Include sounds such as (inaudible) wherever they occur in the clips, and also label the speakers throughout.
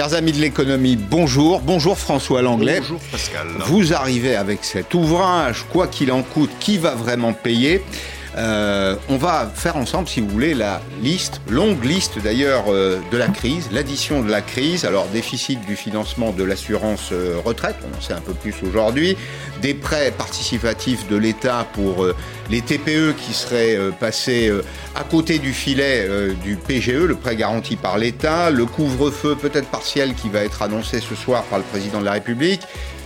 Speaker 1: Chers amis de l'économie, bonjour. Bonjour François Langlais.
Speaker 2: Bonjour Pascal.
Speaker 1: Vous arrivez avec cet ouvrage, quoi qu'il en coûte, qui va vraiment payer euh, on va faire ensemble, si vous voulez, la liste, longue liste d'ailleurs euh, de la crise, l'addition de la crise. Alors, déficit du financement de l'assurance euh, retraite, on en sait un peu plus aujourd'hui. Des prêts participatifs de l'État pour les TPE qui seraient passés à côté du filet du PGE, le prêt garanti par l'État. Le couvre-feu peut-être partiel qui va être annoncé ce soir par le président de la République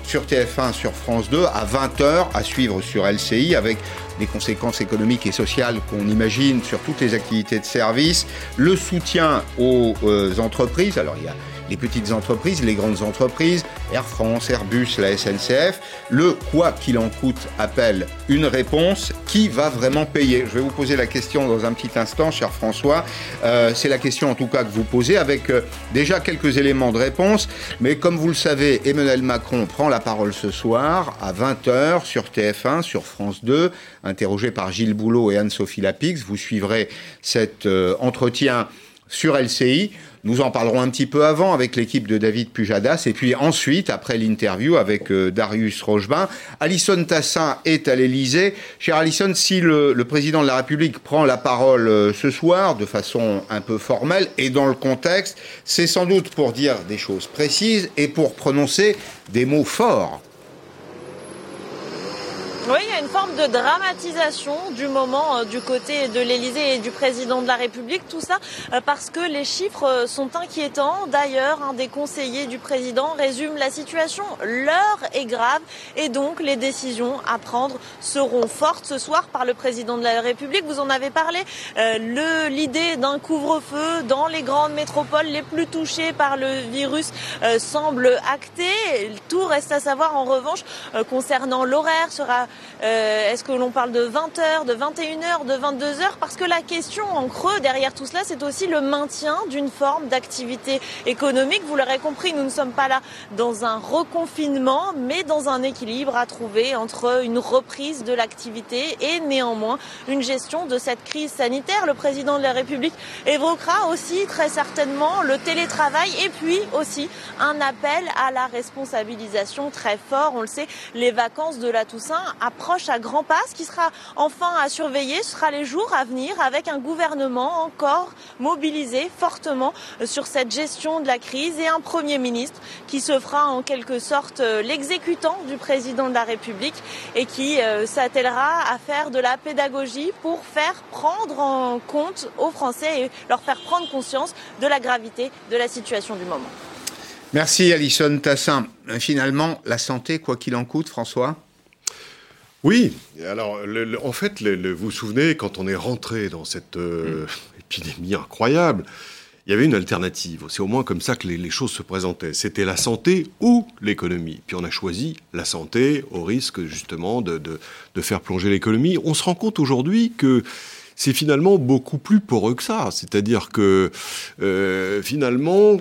Speaker 1: sur TF1, sur France 2, à 20h, à suivre sur LCI, avec des conséquences économiques et sociales qu'on imagine sur toutes les activités de service, le soutien aux euh, entreprises. Alors il les petites entreprises, les grandes entreprises, Air France, Airbus, la SNCF. Le quoi qu'il en coûte appelle une réponse. Qui va vraiment payer? Je vais vous poser la question dans un petit instant, cher François. Euh, c'est la question en tout cas que vous posez avec euh, déjà quelques éléments de réponse. Mais comme vous le savez, Emmanuel Macron prend la parole ce soir à 20h sur TF1, sur France 2, interrogé par Gilles Boulot et Anne-Sophie Lapix. Vous suivrez cet euh, entretien sur LCI. Nous en parlerons un petit peu avant avec l'équipe de David Pujadas et puis ensuite, après l'interview avec euh, Darius Rochebin, Alison Tassin est à l'Elysée. Cher Alison, si le, président de la République prend la parole euh, ce soir de façon un peu formelle et dans le contexte, c'est sans doute pour dire des choses précises et pour prononcer des mots forts.
Speaker 3: Oui, une forme de dramatisation du moment euh, du côté de l'Elysée et du président de la République. Tout ça euh, parce que les chiffres euh, sont inquiétants. D'ailleurs, un des conseillers du président résume la situation. L'heure est grave et donc les décisions à prendre seront fortes ce soir par le président de la République. Vous en avez parlé. L'idée d'un couvre-feu dans les grandes métropoles les plus touchées par le virus semble actée. Tout reste à savoir en revanche concernant l'horaire sera euh, est-ce que l'on parle de 20h, de 21h, de 22h Parce que la question en creux derrière tout cela, c'est aussi le maintien d'une forme d'activité économique. Vous l'aurez compris, nous ne sommes pas là dans un reconfinement, mais dans un équilibre à trouver entre une reprise de l'activité et néanmoins une gestion de cette crise sanitaire. Le président de la République évoquera aussi très certainement le télétravail et puis aussi un appel à la responsabilisation très fort. On le sait, les vacances de la Toussaint à grands pas. Ce qui sera enfin à surveiller, ce sera les jours à venir avec un gouvernement encore mobilisé fortement euh, sur cette gestion de la crise et un Premier ministre qui se fera en quelque sorte euh, l'exécutant du président de la République et qui euh, s'attellera à faire de la pédagogie pour faire prendre en compte aux Français et leur faire prendre conscience de la gravité de la situation du moment.
Speaker 1: Merci Alison Tassin. Finalement, la santé, quoi qu'il en coûte, François?
Speaker 2: Oui, alors en fait, vous vous souvenez, quand on est rentré dans cette euh, épidémie incroyable, il y avait une alternative. C'est au moins comme ça que les, choses se présentaient. C'était la santé ou l'économie. Puis on a choisi la santé au risque justement de, faire plonger l'économie. On se rend compte aujourd'hui que c'est finalement beaucoup plus poreux que ça. C'est-à-dire que euh, finalement,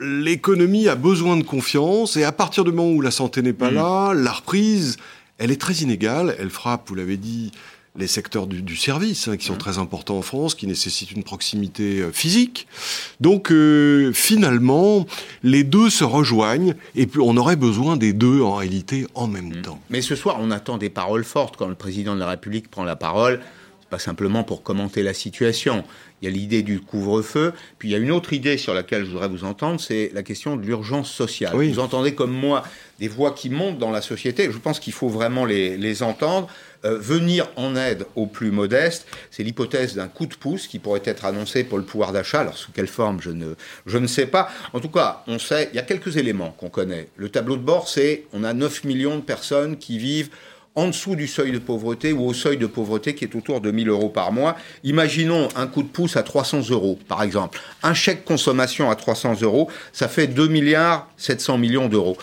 Speaker 2: l'économie a besoin de confiance et à partir du moment où la santé n'est pas mm. là, la reprise elle est très inégale. Elle frappe, vous l'avez dit, les secteurs du, service, hein, qui sont mmh. très importants en France, qui nécessitent une proximité euh, physique. Donc euh, finalement, les deux se rejoignent, et puis on aurait besoin des deux en réalité en même mmh. temps.
Speaker 1: Mais ce soir, on attend des paroles fortes quand le président de la République prend la parole pas simplement pour commenter la situation. Il y a l'idée du couvre-feu, puis il y a une autre idée sur laquelle je voudrais vous entendre, c'est la question de l'urgence sociale. Vous entendez comme moi des voix qui montent dans la société, je pense qu'il faut vraiment les, entendre. Euh, venir en aide aux plus modestes, c'est l'hypothèse d'un coup de pouce qui pourrait être annoncé pour le pouvoir d'achat. Alors sous quelle forme, je ne, je ne sais pas. En tout cas, on sait, il y a quelques éléments qu'on connaît. Le tableau de bord, c'est on a 9 millions de personnes qui vivent en dessous du seuil de pauvreté ou au seuil de pauvreté qui est autour de 1000 euros par mois. Imaginons un coup de pouce à 300 euros, par exemple. Un chèque consommation à 300 euros, ça fait 2 milliards 700 millions d'euros.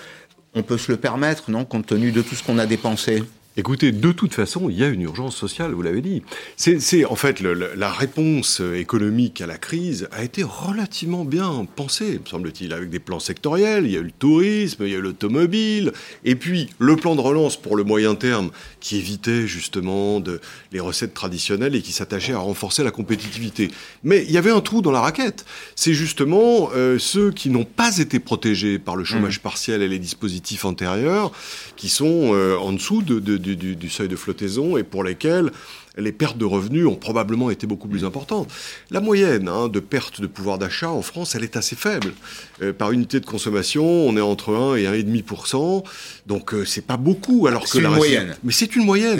Speaker 1: On peut se le permettre, non, compte tenu de tout ce qu'on a dépensé?
Speaker 2: Écoutez, de toute façon, il y a une urgence sociale, vous l'avez dit. C'est en fait la réponse économique à la crise a été relativement bien pensée, me semble-t-il, avec des plans sectoriels. Il y a eu le tourisme, il y a eu l'automobile, et puis le plan de relance pour le moyen terme qui évitait justement de, les recettes traditionnelles et qui s'attachait à renforcer la compétitivité. Mais il y avait un trou dans la raquette. C'est justement euh, ceux qui n'ont pas été protégés par le chômage mmh. partiel et les dispositifs antérieurs, qui sont euh, en dessous de, de du, seuil de flottaison et pour lesquels les pertes de revenus ont probablement été beaucoup plus importantes. La moyenne hein, de perte de pouvoir d'achat en France, elle est assez faible. Euh, par unité de consommation, on est entre 1 et 1,5%. Donc euh, c'est pas beaucoup. Alors
Speaker 1: que la une moyenne.
Speaker 2: Mais c'est une moyenne.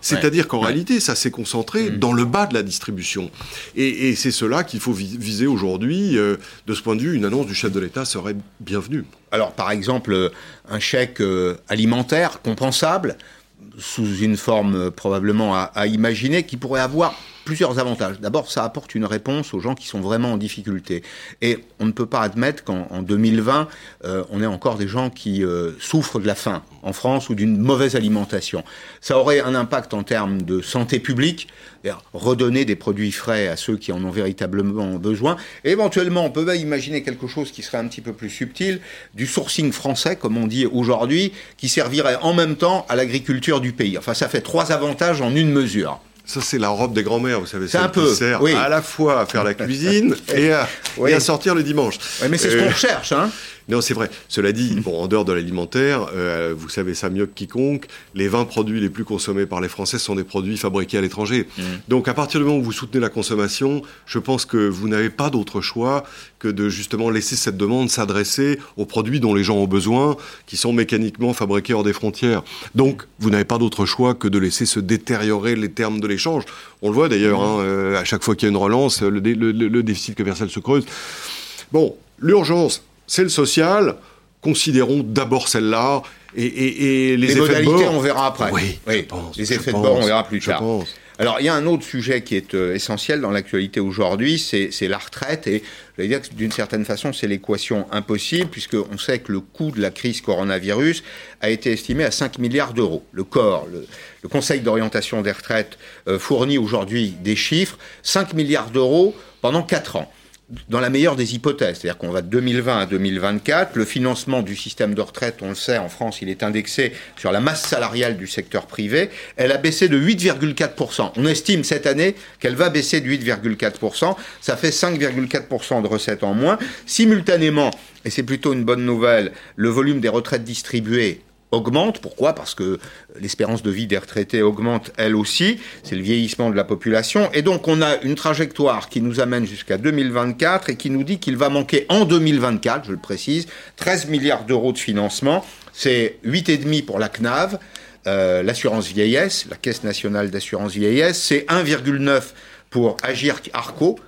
Speaker 2: C'est-à-dire qu'en réalité, ça s'est concentré mm. dans le bas de la distribution. Et, c'est cela qu'il faut viser aujourd'hui. Euh, de ce point de vue, une annonce du chef de l'État serait bienvenue.
Speaker 1: Alors par exemple, un chèque alimentaire compensable sous une forme euh, probablement à, imaginer, qui pourrait avoir plusieurs avantages. D'abord, ça apporte une réponse aux gens qui sont vraiment en difficulté. Et on ne peut pas admettre qu'en 2020, euh, on ait encore des gens qui euh, souffrent de la faim en France ou d'une mauvaise alimentation. Ça aurait un impact en termes de santé publique, redonner des produits frais à ceux qui en ont véritablement besoin. Et éventuellement, on peut imaginer quelque chose qui serait un petit peu plus subtil, du sourcing français, comme on dit aujourd'hui, qui servirait en même temps à l'agriculture du pays. Enfin, ça fait trois avantages en une mesure.
Speaker 2: Ça, c'est la robe des grands-mères, vous savez, ça qui sert à la fois à faire la cuisine (laughs) et à, à sortir le dimanche.
Speaker 1: Oui, mais c'est ce qu'on recherche, hein
Speaker 2: non, c'est vrai. Cela dit, bon, en dehors de l'alimentaire, euh, vous savez ça mieux que quiconque, les 20 produits les plus consommés par les Français sont des produits fabriqués à l'étranger. Mmh. Donc, à partir du moment où vous soutenez la consommation, je pense que vous n'avez pas d'autre choix que de justement laisser cette demande s'adresser aux produits dont les gens ont besoin, qui sont mécaniquement fabriqués hors des frontières. Donc, vous n'avez pas d'autre choix que de laisser se détériorer les termes de l'échange. On le voit d'ailleurs, mmh. hein, euh, à chaque fois qu'il y a une relance, le, le déficit commercial se creuse. Bon, l'urgence, c'est le social. Considérons d'abord celle-là et, les, effets
Speaker 1: modalités,
Speaker 2: de bord.
Speaker 1: on verra après.
Speaker 2: Oui,
Speaker 1: les effets de bord, on verra plus tard. Alors, il y a un autre sujet qui est euh, essentiel dans l'actualité aujourd'hui, c'est la retraite. Et je vais dire que d'une certaine façon, c'est l'équation impossible, puisqu'on sait que le coût de la crise coronavirus a été estimé à 5 milliards d'euros. Le corps, le, Conseil d'orientation des retraites, euh, fournit aujourd'hui des chiffres 5 milliards d'euros pendant 4 ans dans la meilleure des hypothèses, c'est-à-dire qu'on va de 2020 à 2024, le financement du système de retraite, on le sait, en France, il est indexé sur la masse salariale du secteur privé, elle a baissé de 8,4%. On estime cette année qu'elle va baisser de 8,4%, ça fait 5,4% de recettes en moins. Simultanément, et c'est plutôt une bonne nouvelle, le volume des retraites distribuées augmente. Pourquoi? Parce que l'espérance de vie des retraités augmente elle aussi. C'est le vieillissement de la population. Et donc on a une trajectoire qui nous amène jusqu'à 2024 et qui nous dit qu'il va manquer en 2024, je le précise, 13 milliards d'euros de financement. C'est 8,5 pour la CNAV. Euh, l'assurance vieillesse, la Caisse nationale d'assurance vieillesse, c'est 1,9 pour Agir Arco,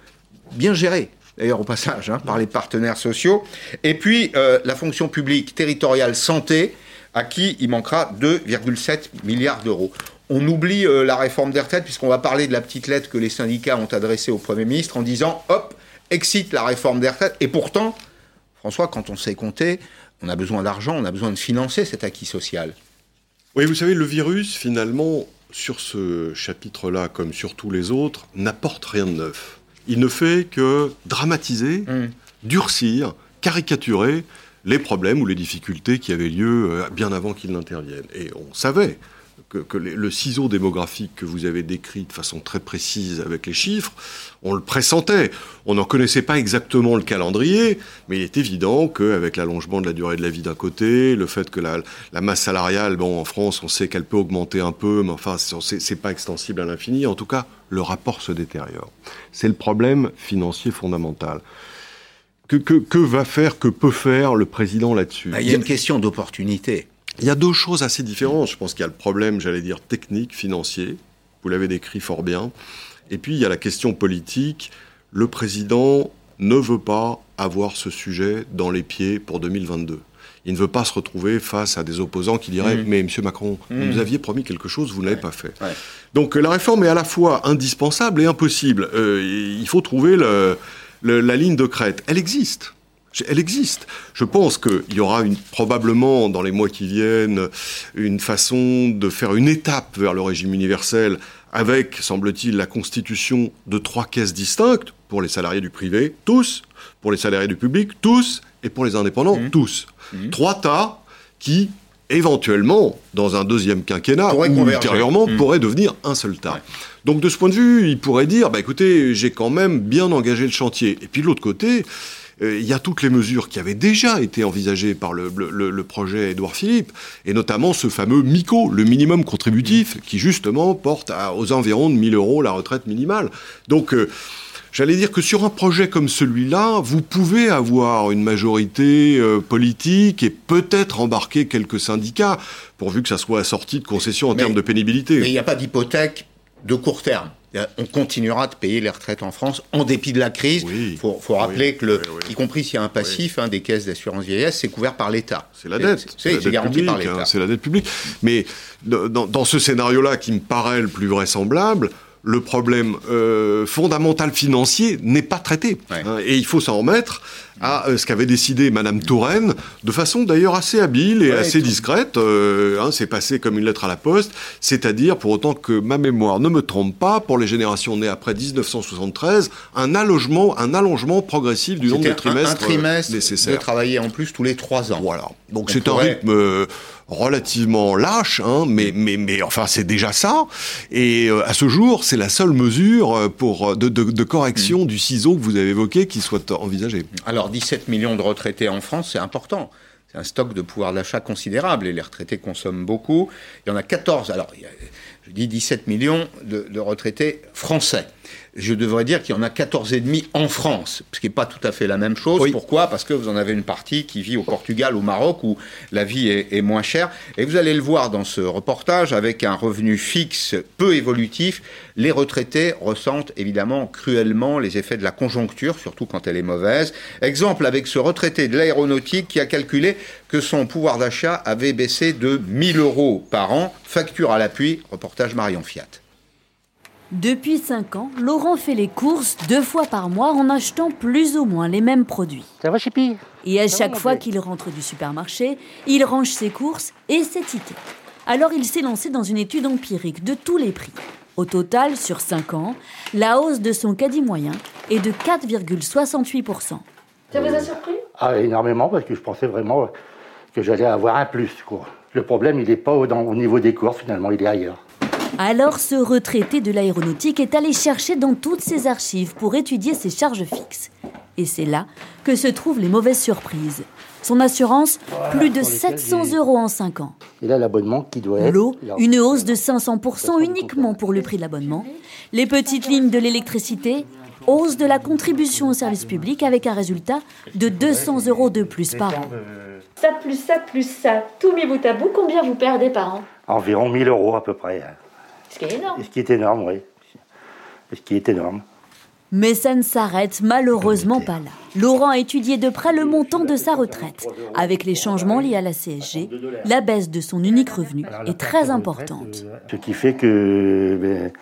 Speaker 1: bien géré, d'ailleurs au passage, hein, par les partenaires sociaux. Et puis euh, la fonction publique territoriale santé, à qui il manquera 2,7 milliards d'euros. On oublie euh, la réforme des retraites puisqu'on va parler de la petite lettre que les syndicats ont adressée au Premier ministre en disant hop, excite la réforme des retraites. Et pourtant, François, quand on sait compter, on a besoin d'argent, on a besoin de financer cet acquis social.
Speaker 2: Oui, vous savez, le virus, finalement, sur ce chapitre-là, comme sur tous les autres, n'apporte rien de neuf. Il ne fait que dramatiser, mmh. durcir, caricaturer les problèmes ou les difficultés qui avaient lieu euh, bien avant qu'ils n'interviennent. Et on savait que, le ciseau démographique que vous avez décrit de façon très précise avec les chiffres, on le pressentait. On n'en connaissait pas exactement le calendrier, mais il est évident qu'avec l'allongement de la durée de la vie d'un côté, le fait que la, masse salariale, bon, en France, on sait qu'elle peut augmenter un peu, mais enfin, c'est pas extensible à l'infini. En tout cas, le rapport se détériore. C'est le problème financier fondamental. Que, va faire, que peut faire le président là-dessus
Speaker 1: bah, Il y a une question d'opportunité.
Speaker 2: Il y a deux choses assez différentes. Je pense qu'il y a le problème, j'allais dire, technique, financier. Vous l'avez décrit fort bien. Et puis, il y a la question politique. Le président ne veut pas avoir ce sujet dans les pieds pour 2022. Il ne veut pas se retrouver face à des opposants qui diraient mmh. Mais Monsieur Macron, vous nous mmh. aviez promis quelque chose, vous ne l'avez pas fait. Donc la réforme est à la fois indispensable et impossible. Euh, il faut trouver le, la ligne de crête, elle existe. Elle existe. Je pense qu'il y aura une, probablement dans les mois qui viennent une façon de faire une étape vers le régime universel avec, semble-t-il, la constitution de trois caisses distinctes pour les salariés du privé, tous, pour les salariés du public, tous, et pour les indépendants, mmh. tous. Mmh. Trois tas qui, éventuellement, dans un deuxième quinquennat ou ultérieurement, mmh. pourraient devenir un seul tas. Donc de ce point de vue, il pourrait dire, bah, écoutez, j'ai quand même bien engagé le chantier. Et puis de l'autre côté, euh, il y a toutes les mesures qui avaient déjà été envisagées par le, projet Édouard Philippe, et notamment ce fameux MICO, le minimum contributif, qui justement porte aux environs de 1000 euros la retraite minimale. Donc, euh, J'allais dire que sur un projet comme celui-là, vous pouvez avoir une majorité euh, politique et peut-être embarquer quelques syndicats, pourvu que ça soit assorti de concessions en termes de pénibilité.
Speaker 1: Mais il n'y a pas d'hypothèque de court terme. On continuera de payer les retraites en France en dépit de la crise. Il faut, rappeler que, le, y compris s'il y a un passif hein, des caisses d'assurance vieillesse, c'est couvert par l'État.
Speaker 2: C'est la dette. C'est garanti par l'État. Hein, c'est la dette publique. Mais dans, dans ce scénario-là qui me paraît le plus vraisemblable, le problème euh, fondamental financier n'est pas traité. Hein, et il faut s'en remettre à euh, ce qu'avait décidé Madame Touraine, de façon d'ailleurs assez habile et assez discrète. Euh, hein, c'est passé comme une lettre à la poste, c'est-à-dire, pour autant que ma mémoire ne me trompe pas, pour les générations nées après 1973, un allongement, un allongement progressif du nombre de trimestres, un, un trimestre nécessaires.
Speaker 1: de travailler en plus tous les trois ans.
Speaker 2: Voilà. Donc c'est un rythme relativement lâche, hein, mais, mais, mais enfin c'est déjà ça. Et euh, à ce jour, c'est la seule mesure euh, pour, euh, de, de, de correction mm. du ciseau que vous avez évoqué qui soit envisagée.
Speaker 1: Alors 17 millions de retraités en France, c'est important. C'est un stock de pouvoir d'achat considérable et les retraités consomment beaucoup. Il y en a 14. Alors, je dis 17 millions de, de retraités français je devrais dire qu'il y en a 14,5 en France, ce qui n'est pas tout à fait la même chose. Pourquoi? Parce que vous en avez une partie qui vit au Portugal, au Maroc, où la vie est, moins chère. Et vous allez le voir dans ce reportage, avec un revenu fixe peu évolutif, les retraités ressentent évidemment cruellement les effets de la conjoncture, surtout quand elle est mauvaise. Exemple avec ce retraité de l'aéronautique qui a calculé que son pouvoir d'achat avait baissé de 1000 euros par an, facture à l'appui, reportage Marion Fiat.
Speaker 4: Depuis 5 ans, Laurent fait les courses deux fois par mois en achetant plus ou moins les mêmes produits.
Speaker 5: Ça va, Chippy?
Speaker 4: Et à chaque fois qu'il rentre du supermarché, il range ses courses et ses tickets. Alors il s'est lancé dans une étude empirique de tous les prix. Au total, sur 5 ans, la hausse de son caddie moyen est de 4,68%.
Speaker 6: Ça vous a surpris?
Speaker 5: Ah, énormément, parce que je pensais vraiment que j'allais avoir un plus. Le problème, il n'est pas au, au niveau des courses, finalement, il est ailleurs.
Speaker 4: Alors ce retraité de l'aéronautique est allé chercher dans toutes ses archives pour étudier ses charges fixes. Et c'est là que se trouvent les mauvaises surprises. Son assurance, plus de 700 euros en 5 ans.
Speaker 5: Et là, l'abonnement qui doit être...
Speaker 4: L'eau, une hausse de 500% uniquement pour le prix de l'abonnement. Les petites lignes de l'électricité, hausse de la contribution au service public avec un résultat de 200 euros de plus par an.
Speaker 6: Ça plus ça plus ça, tout mis bout à bout, combien vous perdez par an?
Speaker 5: Environ 1000 euros à peu près.
Speaker 6: Ce qui est énorme.
Speaker 5: Ce qui est énorme, oui. Ce qui est énorme.
Speaker 4: Mais ça ne s'arrête malheureusement pas là. Laurent a étudié de près le montant de sa retraite. Avec les changements liés à la CSG, la baisse de son unique revenu est très importante.
Speaker 5: Ce qui fait que ben,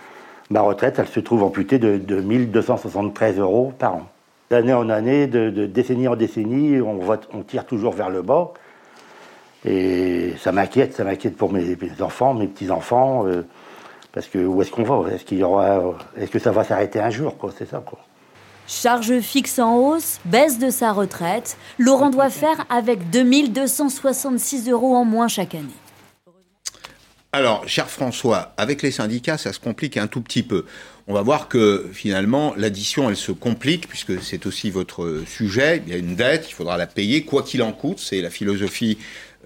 Speaker 5: ma retraite, elle se trouve amputée de, de 1273 euros par an. D'année en année, de, décennie en décennie, on, on tire toujours vers le bas. Et ça m'inquiète, ça m'inquiète pour mes, enfants, mes petits-enfants. Euh, parce que où est-ce qu'on va? Est-ce qu'il y aura Est-ce que ça va s'arrêter un jour C'est ça quoi.
Speaker 4: Charge fixe en hausse, baisse de sa retraite. Laurent doit faire avec 2266 euros en moins chaque année.
Speaker 1: Alors, cher François, avec les syndicats, ça se complique un tout petit peu. On va voir que finalement, l'addition, elle se complique, puisque c'est aussi votre sujet. Il y a une dette, il faudra la payer, quoi qu'il en coûte. C'est la philosophie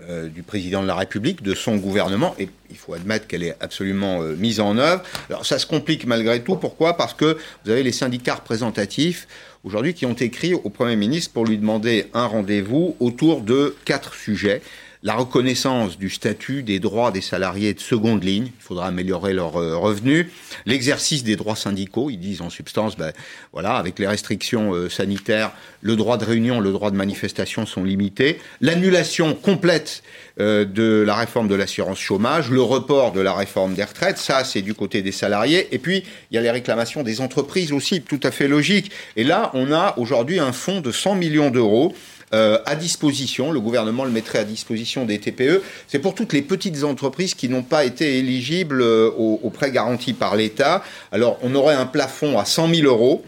Speaker 1: euh, du président de la République, de son gouvernement, et il faut admettre qu'elle est absolument euh, mise en œuvre. Alors ça se complique malgré tout. Pourquoi? Parce que vous avez les syndicats représentatifs aujourd'hui qui ont écrit au Premier ministre pour lui demander un rendez-vous autour de quatre sujets. La reconnaissance du statut des droits des salariés de seconde ligne, il faudra améliorer leurs euh, revenus, l'exercice des droits syndicaux, ils disent en substance, ben, voilà, avec les restrictions euh, sanitaires, le droit de réunion, le droit de manifestation sont limités, l'annulation complète euh, de la réforme de l'assurance chômage, le report de la réforme des retraites, ça c'est du côté des salariés, et puis il y a les réclamations des entreprises aussi, tout à fait logique. Et là, a aujourd'hui un fonds de 100 millions d'euros euh, à disposition. Le gouvernement le mettrait à disposition des TPE. C'est pour toutes les petites entreprises qui n'ont pas été éligibles euh, aux, prêts garantis par l'État. Alors, on aurait un plafond à 100 000 euros.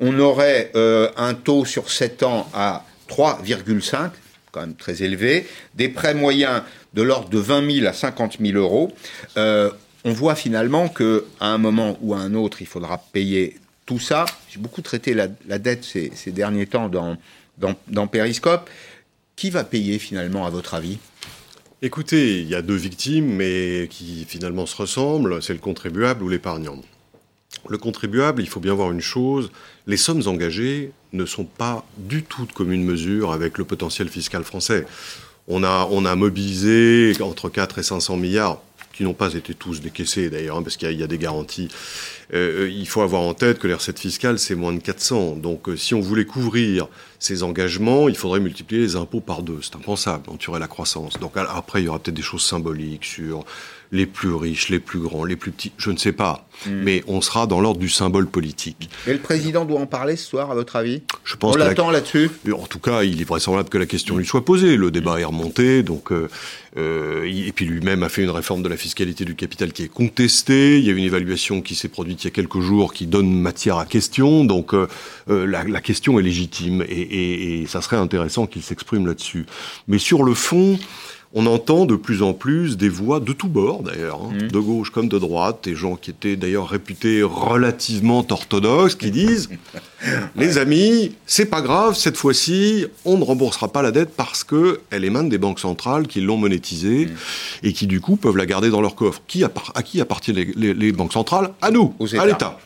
Speaker 1: On aurait euh, un taux sur 7 ans à 3,5 quand même très élevé, des prêts moyens de l'ordre de 20 000 à 50 000 euros. on voit finalement qu'à un moment ou à un autre, il faudra payer tout ça, j'ai beaucoup traité la, dette ces, derniers temps dans, dans, Periscope. Qui va payer finalement, à votre avis?
Speaker 2: Écoutez, il y a deux victimes, mais qui finalement se ressemblent, c'est le contribuable ou l'épargnant. Le contribuable, il faut bien voir une chose, les sommes engagées ne sont pas du tout de commune mesure avec le potentiel fiscal français. On a, on a mobilisé entre 4 et 500 milliards qui n'ont pas été tous décaissés d'ailleurs, hein, parce qu'il y, a des garanties. Euh, euh, il faut avoir en tête que les recettes fiscales, c'est moins de 400. Donc euh, si on voulait couvrir ces engagements, il faudrait multiplier les impôts par deux. C'est impensable, on tuerait la croissance. Donc après, il y aura peut-être des choses symboliques sur les plus riches, les plus grands, les plus petits, je ne sais pas. Hmm. Mais on sera dans l'ordre du symbole politique.
Speaker 1: Et le président doit en parler ce soir, à votre avis?
Speaker 2: Je pense
Speaker 1: On l'attend là-dessus
Speaker 2: En tout cas, il est vraisemblable que la question lui soit posée. Le débat est remonté, donc... Euh, euh, et puis lui-même a fait une réforme de la fiscalité du capital qui est contestée. Il y a une évaluation qui s'est produite il y a quelques jours qui donne matière à question. Donc euh, la, la, question est légitime et, et, et ça serait intéressant qu'il s'exprime là-dessus. Mais sur le fond, on entend de plus en plus des voix de tous bords d'ailleurs, hein, mmh. de gauche comme de droite, des gens qui étaient d'ailleurs réputés relativement orthodoxes, qui disent (laughs) les amis, c'est pas grave, cette fois-ci, on ne remboursera pas la dette parce que elle émane des banques centrales qui l'ont monétisée mmh. et qui du coup peuvent la garder dans leur coffre. Qui à qui appartiennent les, banques centrales? À nous, à l'État.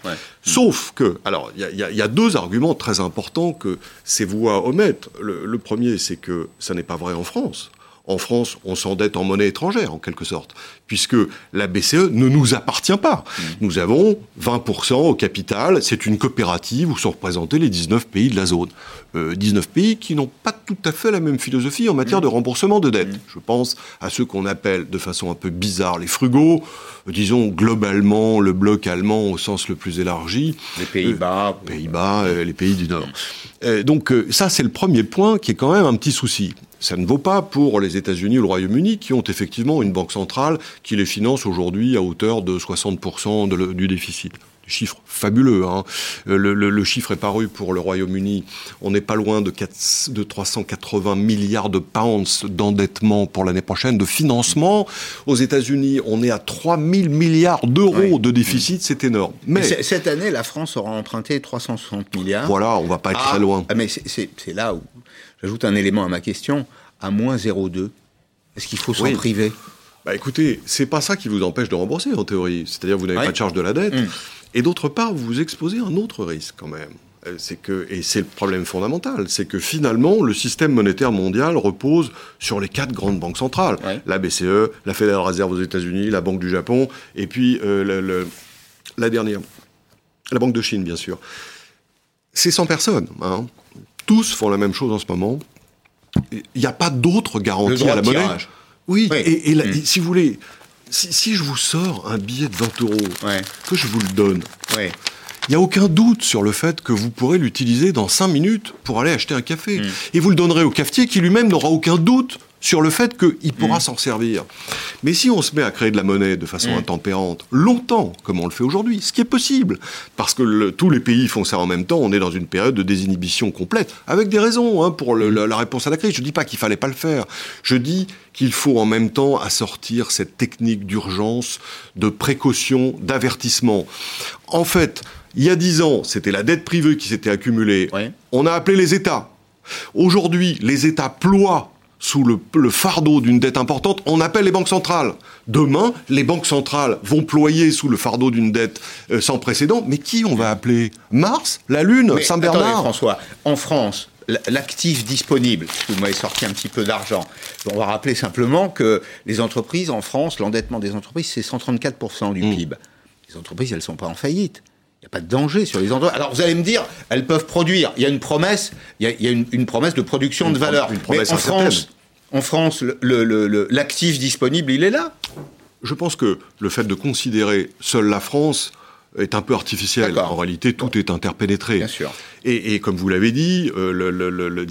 Speaker 2: Sauf que, alors, il y, a deux arguments très importants que ces voix omettent. le premier, c'est que ça n'est pas vrai en France. En France, on s'endette en monnaie étrangère, en quelque sorte, puisque la BCE ne nous appartient pas. Mmh. Nous avons 20% au capital, c'est une coopérative où sont représentés les 19 pays de la zone. 19 euh, pays qui n'ont pas tout à fait la même philosophie en matière mmh. de remboursement de dettes. Mmh. Je pense à ceux qu'on appelle de façon un peu bizarre les frugaux, euh, disons globalement le bloc allemand au sens le plus élargi.
Speaker 1: Les Pays-Bas.
Speaker 2: Euh, Pays-Bas, les pays du Nord. donc ça, c'est le premier point qui est quand même un petit souci. Ça ne vaut pas pour les États-Unis ou le Royaume-Uni qui ont effectivement une banque centrale qui les finance aujourd'hui à hauteur de 60% du déficit. Chiffre fabuleux. Hein. Euh, le, chiffre est paru pour le Royaume-Uni. On n'est pas loin de, 4, de 380 milliards de pounds d'endettement pour l'année prochaine, de financement. Aux États-Unis, on est à 3000 milliards d'euros de déficit. C'est énorme.
Speaker 1: Mais, cette année, la France aura emprunté 360 milliards.
Speaker 2: Voilà, on va pas être très ah, loin.
Speaker 1: Ah, mais c'est là où J'ajoute un élément à ma question. À moins 0,2, est-ce qu'il faut s'en priver?
Speaker 2: Bah écoutez, c'est pas ça qui vous empêche de rembourser en théorie. C'est-à-dire vous n'avez pas de charge de la dette. Mm. Et d'autre part, vous vous exposez à un autre risque quand même. Euh, c'est que, et c'est le problème fondamental, c'est que finalement, le système monétaire mondial repose sur les quatre grandes banques centrales. La BCE, la Fédérale Réserve aux États-Unis, la Banque du Japon, et puis euh, la dernière, la Banque de Chine, bien sûr. C'est 100 personnes. Hein tous font la même chose en ce moment. Il n'y a pas d'autre garantie à la monnaie. Oui, et, mm. si vous voulez, si, je vous sors un billet de 20 euros, que je vous le donne, il n'y a aucun doute sur le fait que vous pourrez l'utiliser dans 5 minutes pour aller acheter un café. Mm. Et vous le donnerez au cafetier qui lui-même n'aura aucun doute sur le fait qu'il pourra mm. s'en servir. Mais si on se met à créer de la monnaie de façon mm. intempérante, longtemps, comme on le fait aujourd'hui, ce qui est possible, parce que tous les pays font ça en même temps, on est dans une période de désinhibition complète, avec des raisons hein, pour la, réponse à la crise. Je ne dis pas qu'il fallait pas le faire. Je dis qu'il faut en même temps assortir cette technique d'urgence, de précaution, d'avertissement. En fait, il y a dix ans, c'était la dette privée qui s'était accumulée. On a appelé les États. Aujourd'hui, les États ploient sous le, fardeau d'une dette importante, on appelle les banques centrales. Demain, les banques centrales vont ployer sous le fardeau d'une dette euh, sans précédent. Mais qui on va appeler? Mars? La Lune? Saint-Bernard
Speaker 1: François, en France, l'actif disponible, vous m'avez sorti un petit peu d'argent. On va rappeler simplement que les entreprises en France, l'endettement des entreprises, c'est 134% du mmh. PIB. Les entreprises, elles ne sont pas en faillite. Il n'y a pas de danger sur les entreprises. Alors vous allez me dire, elles peuvent produire. Il y a une promesse, il y a, une, promesse de production de valeur. Une promesse en France, en France, l'actif disponible, il est là.
Speaker 2: Je pense que le fait de considérer seule la France est un peu artificielle. En réalité, tout est interpénétré.
Speaker 1: Bien sûr.
Speaker 2: Et, et comme vous l'avez dit, euh, le, le,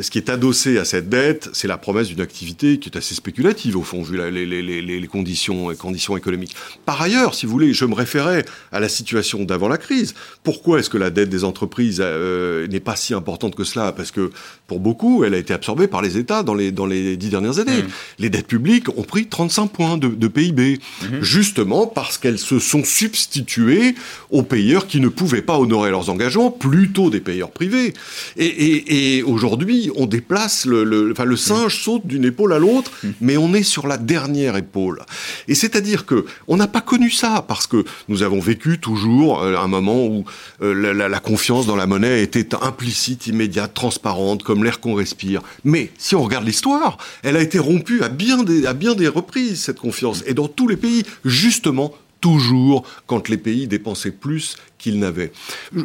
Speaker 2: ce qui est adossé à cette dette, c'est la promesse d'une activité qui est assez spéculative, au fond, vu la, les, les, les, conditions, les conditions économiques. Par ailleurs, si vous voulez, je me référais à la situation d'avant la crise. Pourquoi est-ce que la dette des entreprises euh, n'est pas si importante que cela? Parce que, pour beaucoup, elle a été absorbée par les États dans les, dans les dix dernières années. Mmh. Les dettes publiques ont pris 35 points de, de PIB, mmh. justement parce qu'elles se sont substituées aux payeurs qui ne pouvaient pas honorer leurs engagements, plutôt des payeurs privés. Et, et, et aujourd'hui, on déplace le, le, enfin, le singe saute d'une épaule à l'autre, mais on est sur la dernière épaule. Et c'est-à-dire que on n'a pas connu ça parce que nous avons vécu toujours euh, un moment où euh, la, la, confiance dans la monnaie était implicite, immédiate, transparente, comme l'air qu'on respire. Mais si on regarde l'histoire, elle a été rompue à bien des, à bien des reprises cette confiance, et dans tous les pays, justement toujours quand les pays dépensaient plus qu'ils n'avaient.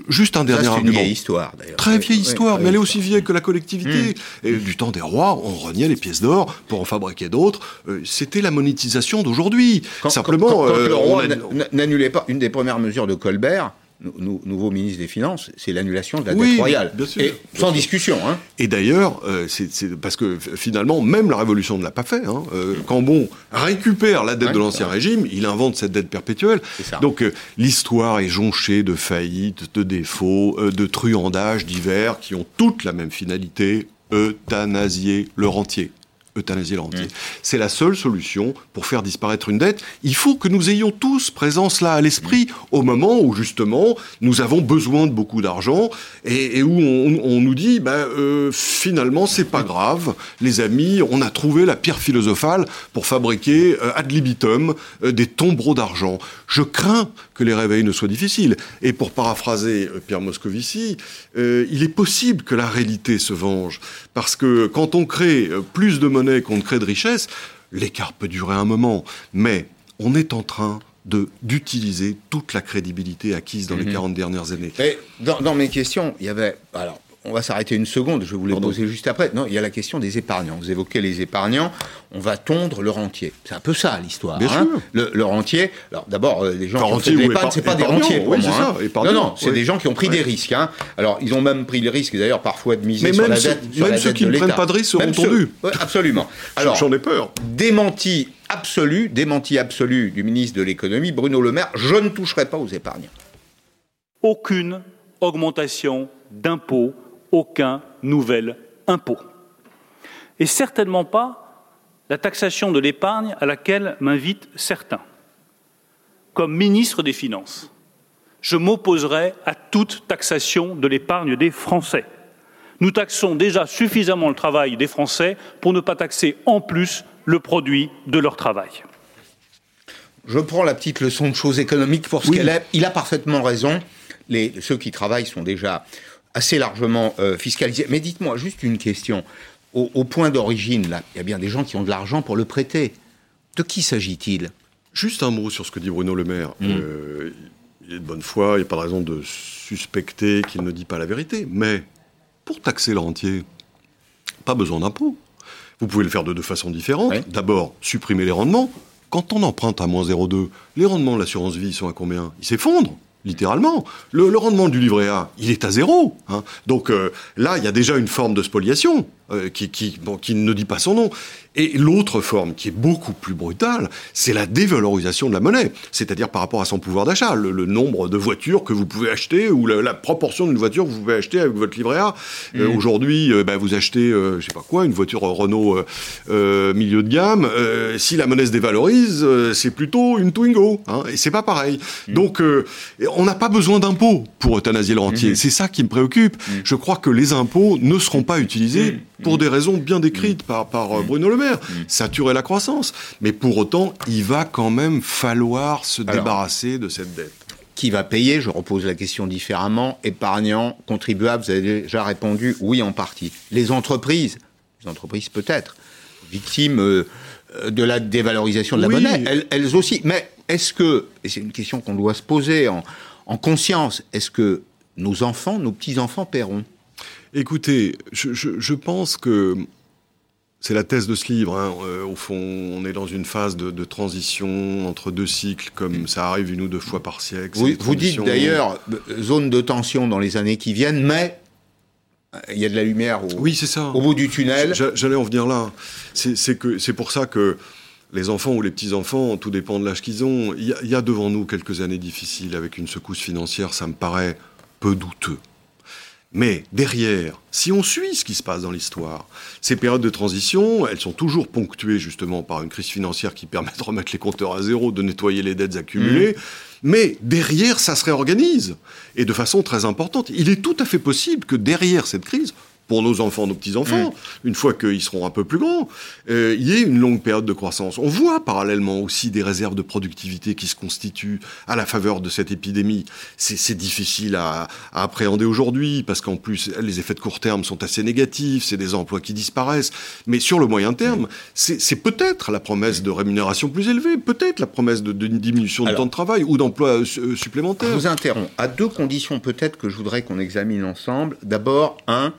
Speaker 2: Juste un dernier
Speaker 1: argument. C'est une vieille histoire, d'ailleurs.
Speaker 2: Très vieille histoire, mais elle est aussi vieille que la collectivité. Mmh. Et du temps des rois, on reniait les pièces d'or pour en fabriquer d'autres. Euh, c'était la monétisation d'aujourd'hui. Simplement,
Speaker 1: quand, quand, euh, le roi n'annulait pas une des premières mesures de Colbert, nouveau ministre des Finances, c'est l'annulation de la dette royale.
Speaker 2: Bien sûr,
Speaker 1: et sans discussion. Hein.
Speaker 2: Et d'ailleurs, euh, c'est parce que finalement, même la Révolution ne l'a pas fait. Hein. Euh, Cambon récupère la dette de l'Ancien Régime, il invente cette dette perpétuelle. Donc euh, l'histoire est jonchée de faillites, de défauts, de truandages divers qui ont toutes la même finalité, euthanasier le rentier euthanasier le rentier. Mmh. C'est la seule solution pour faire disparaître une dette. Il faut que nous ayons tous présent cela à l'esprit mmh. au moment où justement nous avons besoin de beaucoup d'argent et, et, où on, on, nous dit ben, euh, finalement c'est pas grave, les amis, on a trouvé la pierre philosophale pour fabriquer euh, ad libitum euh, des tombereaux d'argent. Je crains que les réveils ne soient difficiles. Et pour paraphraser euh, Pierre Moscovici, il est possible que la réalité se venge parce que quand on crée plus de monnaie qu'on ne crée de richesse, l'écart peut durer un moment, mais on est en train d'utiliser toute la crédibilité acquise dans les 40 dernières années.
Speaker 1: Et dans, dans, mes questions, il y avait... Alors, on va s'arrêter une seconde, je vais vous les poser juste après. Non, il y a la question des épargnants. Vous évoquez les épargnants, on va tondre le rentier. C'est un peu ça l'histoire.
Speaker 2: Hein
Speaker 1: le, le, rentier, alors d'abord, euh, les gens qui ont fait de l'épargne, c'est pas des rentiers.
Speaker 2: Oui, c'est
Speaker 1: hein.
Speaker 2: ça.
Speaker 1: Non, non, c'est des gens qui ont pris des risques. Hein. Alors, ils ont même pris le risque d'ailleurs parfois de miser
Speaker 2: Mais
Speaker 1: sur
Speaker 2: même
Speaker 1: la dette.
Speaker 2: Ceux, même ceux qui ne prennent pas de risque seront tondus.
Speaker 1: Ouais, absolument. Alors,
Speaker 2: j'en ai peur.
Speaker 1: Démenti absolu, démenti absolu du ministre de l'économie, Bruno Le Maire, je ne toucherai pas aux épargnants.
Speaker 7: Aucune augmentation d'impôts aucun nouvel impôt. Et certainement pas la taxation de l'épargne à laquelle m'invitent certains. Comme ministre des Finances, je m'opposerai à toute taxation de l'épargne des Français. Nous taxons déjà suffisamment le travail des Français pour ne pas taxer en plus le produit de leur travail.
Speaker 1: Je prends la petite leçon de choses économiques pour ce oui. qu'elle est. Il a parfaitement raison. Les, ceux qui travaillent sont déjà assez largement euh, fiscalisé. Mais dites-moi juste une question. Au, au point d'origine, là, il y a bien des gens qui ont de l'argent pour le prêter. De qui s'agit-il?
Speaker 2: Juste un mot sur ce que dit Bruno Le Maire. Mmh. Euh, il est de bonne foi, il n'y a pas de raison de suspecter qu'il ne dit pas la vérité. Mais pour taxer le rentier, pas besoin d'impôt. Vous pouvez le faire de deux façons différentes. D'abord, supprimer les rendements. Quand on emprunte à moins 0,2, les rendements de l'assurance vie sont à combien? Ils s'effondrent littéralement. Le, rendement du livret A, il est à zéro. Hein. Donc euh, là, il y a déjà une forme de spoliation euh, qui, qui, qui, ne dit pas son nom. Et l'autre forme, qui est beaucoup plus brutale, c'est la dévalorisation de la monnaie, c'est-à-dire par rapport à son pouvoir d'achat, le, le, nombre de voitures que vous pouvez acheter ou la, la proportion d'une voiture que vous pouvez acheter avec votre livret A. Mmh. Euh, Aujourd'hui, bah, vous achetez, je sais pas quoi, une voiture Renault milieu de gamme. si la monnaie se dévalorise, c'est plutôt une Twingo. Hein, et c'est pas pareil. Mmh. Donc on n'a pas besoin d'impôts pour euthanasier le rentier. Mmh. C'est ça qui me préoccupe. Mmh. Je crois que les impôts ne seront pas utilisés. Pour des raisons bien décrites par, par Bruno Le Maire. Saturer la croissance. Mais pour autant, il va quand même falloir se Alors, débarrasser de cette dette.
Speaker 1: Qui va payer Je repose la question différemment. Épargnants, contribuables, vous avez déjà répondu oui en partie. Les entreprises, les entreprises peut-être, victimes euh, de la dévalorisation de la
Speaker 2: oui.
Speaker 1: monnaie, elles, elles aussi. Mais est-ce que, et c'est une question qu'on doit se poser en, en conscience, est-ce que nos enfants, nos petits-enfants paieront?
Speaker 2: Écoutez, je, je, je, pense que c'est la thèse de ce livre. Hein. Euh, au fond, on est dans une phase de, transition entre deux cycles, comme ça arrive une ou deux fois par siècle.
Speaker 1: Vous, vous dites d'ailleurs euh, zone de tension dans les années qui viennent, mais il y a de la lumière au,
Speaker 2: oui, ça.
Speaker 1: au bout du tunnel.
Speaker 2: J'allais en venir là. C'est pour ça que les enfants ou les petits-enfants, tout dépend de l'âge qu'ils ont, il y, a devant nous quelques années difficiles avec une secousse financière, ça me paraît peu douteux. Mais derrière, si on suit ce qui se passe dans l'histoire, ces périodes de transition, elles sont toujours ponctuées justement par une crise financière qui permet de remettre les compteurs à zéro, de nettoyer les dettes accumulées. Mmh. Mais derrière, ça se réorganise. Et de façon très importante. Il est tout à fait possible que derrière cette crise, pour nos enfants, nos petits-enfants, mm. une fois qu'ils seront un peu plus grands, euh, il y ait une longue période de croissance. On voit parallèlement aussi des réserves de productivité qui se constituent à la faveur de cette épidémie. C'est difficile à, à, appréhender aujourd'hui, parce qu'en plus, les effets de court terme sont assez négatifs, c'est des emplois qui disparaissent. Mais sur le moyen terme, c'est peut-être la promesse de rémunération plus élevée, peut-être la promesse d'une diminution du temps de travail ou d'emplois euh, supplémentaires.
Speaker 1: Je vous interromps. À deux conditions peut-être que je voudrais qu'on examine ensemble. D'abord, un,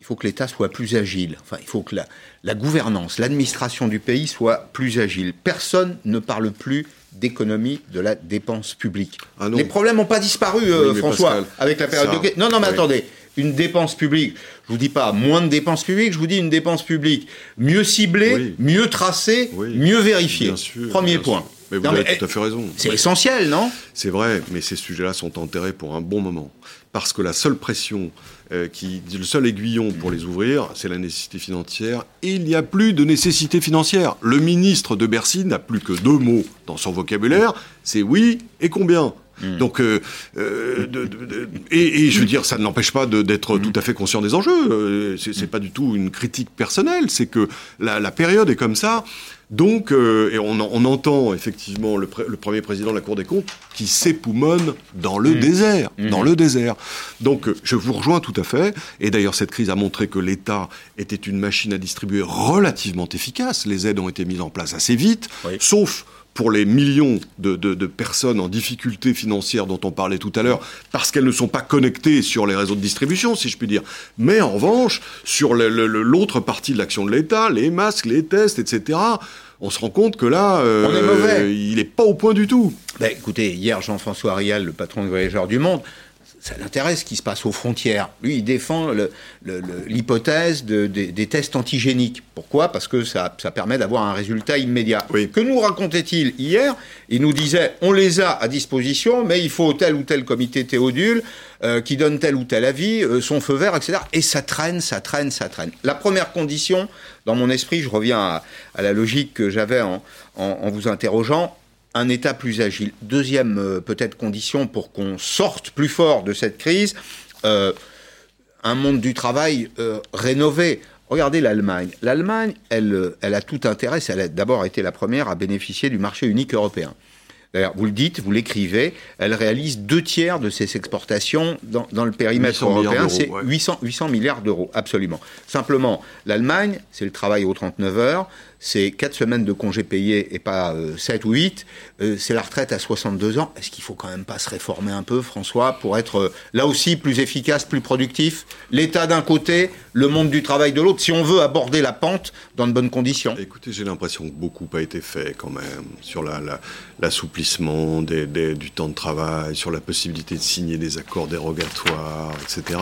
Speaker 1: il faut que l'État soit plus agile. Enfin, il faut que la, gouvernance, l'administration du pays soit plus agile. Personne ne parle plus d'économie de la dépense publique. Ah Les problèmes n'ont pas disparu, euh, François, avec la période de... Non, non, mais attendez. Une dépense publique, je vous dis pas moins de dépenses publiques, je vous dis une dépense publique mieux ciblée, mieux tracée, mieux vérifiée. Premier point.
Speaker 2: Mais vous avez tout à fait raison.
Speaker 1: C'est essentiel, non?
Speaker 2: C'est vrai, mais ces sujets-là sont enterrés pour un bon moment. Parce que la seule pression euh, qui, le seul aiguillon pour les ouvrir, c'est la nécessité financière. Et il n'y a plus de nécessité financière. Le ministre de Bercy n'a plus que deux mots dans son vocabulaire, c'est oui et combien? Hmm. Donc, euh, euh, et, je veux dire, ça ne l'empêche pas d'être hmm. tout à fait conscient des enjeux. C'est pas du tout une critique personnelle. C'est que la, la, période est comme ça. Donc, euh, et on, entend effectivement le, premier président de la Cour des comptes qui s'époumonne dans le mmh. désert, mmh. dans le désert. Donc, euh, je vous rejoins tout à fait. Et d'ailleurs, cette crise a montré que l'État était une machine à distribuer relativement efficace. Les aides ont été mises en place assez vite, sauf pour les millions de, personnes en difficulté financière dont on parlait tout à l'heure, parce qu'elles ne sont pas connectées sur les réseaux de distribution, si je puis dire. Mais en revanche, sur l'autre partie de l'action de l'État, les masques, les tests, etc., on se rend compte que là, euh, il n'est pas au point du tout.
Speaker 1: Ben, écoutez, hier, Jean-François Rial, le patron de Voyageurs du Monde, ça l'intéresse ce qui se passe aux frontières. Lui, il défend l'hypothèse des tests antigéniques. Pourquoi? Parce que ça, permet d'avoir un résultat immédiat. Que nous racontait-il hier? Il nous disait on les a à disposition, mais il faut tel ou tel comité Théodule euh, qui donne tel ou tel avis, euh, son feu vert, etc. Et ça traîne, ça traîne, ça traîne. La première condition, dans mon esprit, je reviens à, la logique que j'avais en vous interrogeant, un État plus agile. Deuxième euh, peut-être condition pour qu'on sorte plus fort de cette crise, euh, un monde du travail euh, rénové. Regardez l'Allemagne. L'Allemagne, elle, elle a tout intérêt, elle a d'abord été la première à bénéficier du marché unique européen. D'ailleurs, vous le dites, vous l'écrivez, elle réalise deux tiers de ses exportations dans, le périmètre européen, c'est 800, 800 milliards d'euros, absolument. Simplement, l'Allemagne, c'est le travail aux 39 heures, c'est 4 semaines de congés payés et pas 7 euh, ou 8, euh, c'est la retraite à 62 ans. Est-ce qu'il faut quand même pas se réformer un peu, François, pour être euh, là aussi plus efficace, plus productif? L'État d'un côté, le monde du travail de l'autre, si on veut aborder la pente dans de bonnes conditions.
Speaker 2: Écoutez, j'ai l'impression que beaucoup a été fait quand même sur l'assouplissement du temps de travail, sur la possibilité de signer des accords dérogatoires, etc